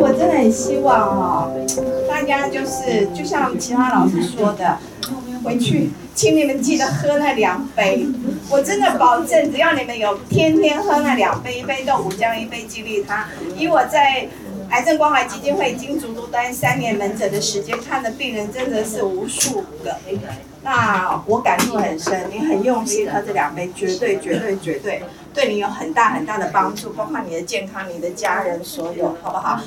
我真的很希望哦，大家就是就像其他老师说的，回去请你们记得喝那两杯。我真的保证，只要你们有天天喝那两杯，一杯豆腐浆，一杯吉利汤。以我在癌症关怀基金会经足足待三年门诊的时间，看的病人真的是无数个。那我感触很深，你很用心喝这两杯，绝对绝对绝对对你有很大很大的帮助，包括你的健康、你的家人，所有，好不好？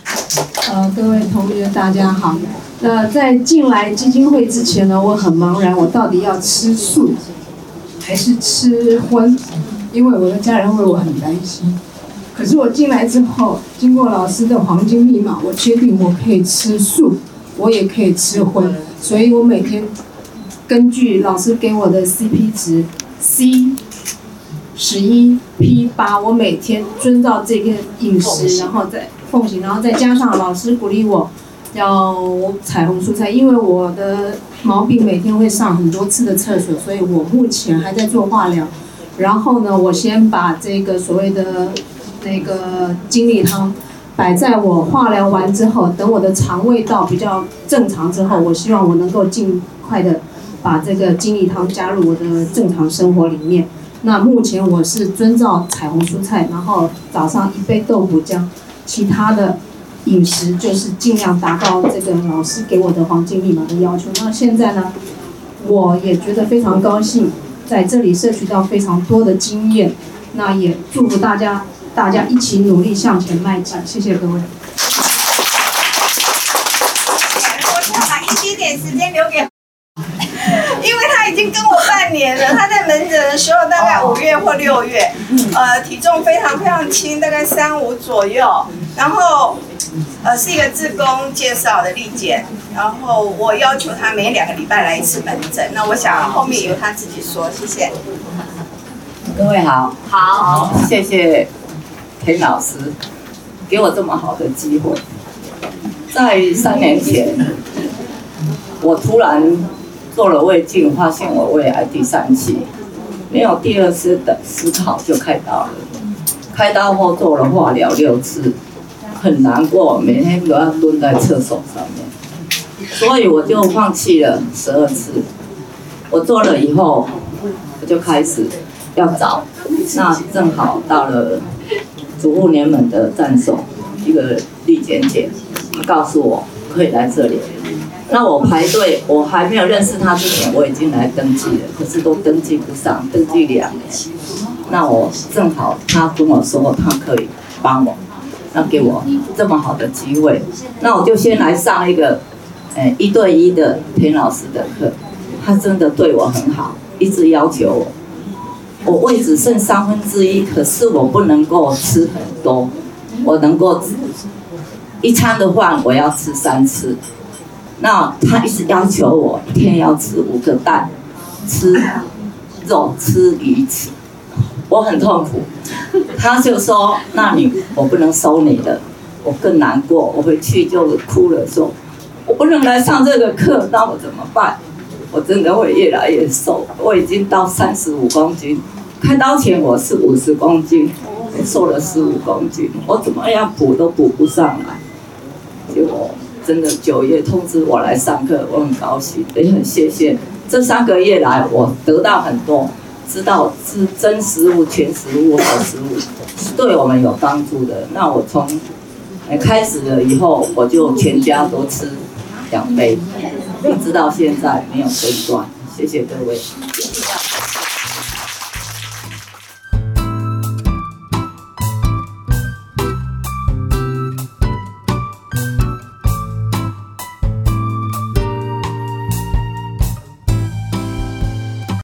呃，各位同学大家好。那在进来基金会之前呢，我很茫然，我到底要吃素还是吃荤？因为我的家人为我很担心。可是我进来之后，经过老师的黄金密码，我确定我可以吃素，我也可以吃荤，所以我每天。根据老师给我的 CP 值 C 十一 P 八，我每天遵照这个饮食，然后再奉行，然后再加上老师鼓励我要彩虹蔬菜，因为我的毛病每天会上很多次的厕所，所以我目前还在做化疗。然后呢，我先把这个所谓的那个精力汤摆在我化疗完之后，等我的肠胃道比较正常之后，我希望我能够尽快的。把这个金力汤加入我的正常生活里面。那目前我是遵照彩虹蔬菜，然后早上一杯豆腐浆，其他的饮食就是尽量达到这个老师给我的黄金密码的要求。那现在呢，我也觉得非常高兴，在这里摄取到非常多的经验。那也祝福大家，大家一起努力向前迈进。谢谢各位。我想把一些点时间留给。因为他已经跟我半年了，他在门诊的时候大概五月或六月，呃，体重非常非常轻，大概三五左右，然后，呃，是一个志工介绍的丽姐，然后我要求他每两个礼拜来一次门诊，那我想后面由他自己说，谢谢。各位好，好，谢谢田老师给我这么好的机会，在三年前，我突然。做了胃镜，发现我胃癌第三期，没有第二次的思考就开刀了。开刀后做了化疗六次，很难过，每天都要蹲在厕所上面，所以我就放弃了十二次。我做了以后，我就开始要找，那正好到了主妇联盟的站所，一个丽简姐，她告诉我可以来这里。那我排队，我还没有认识他之前，我已经来登记了，可是都登记不上，登记两年。那我正好他跟我说他可以帮我，那给我这么好的机会，那我就先来上一个，诶一对一的田老师的课。他真的对我很好，一直要求我，我胃只剩三分之一，可是我不能够吃很多，我能够一餐的饭我要吃三次。那他一直要求我一天要吃五个蛋，吃肉吃鱼吃，我很痛苦。他就说：“那你我不能收你的。”我更难过，我回去就哭了，说：“我不能来上这个课，那我怎么办？我真的会越来越瘦，我已经到三十五公斤，开刀前我是五十公斤，瘦了十五公斤，我怎么样补都补不上来，结果。”真的九月通知我来上课，我很高兴，也很谢谢。这三个月来，我得到很多，知道是真食物、全食物、好食物，是对我们有帮助的。那我从开始了以后，我就全家都吃两杯，一直到现在没有中断。谢谢各位。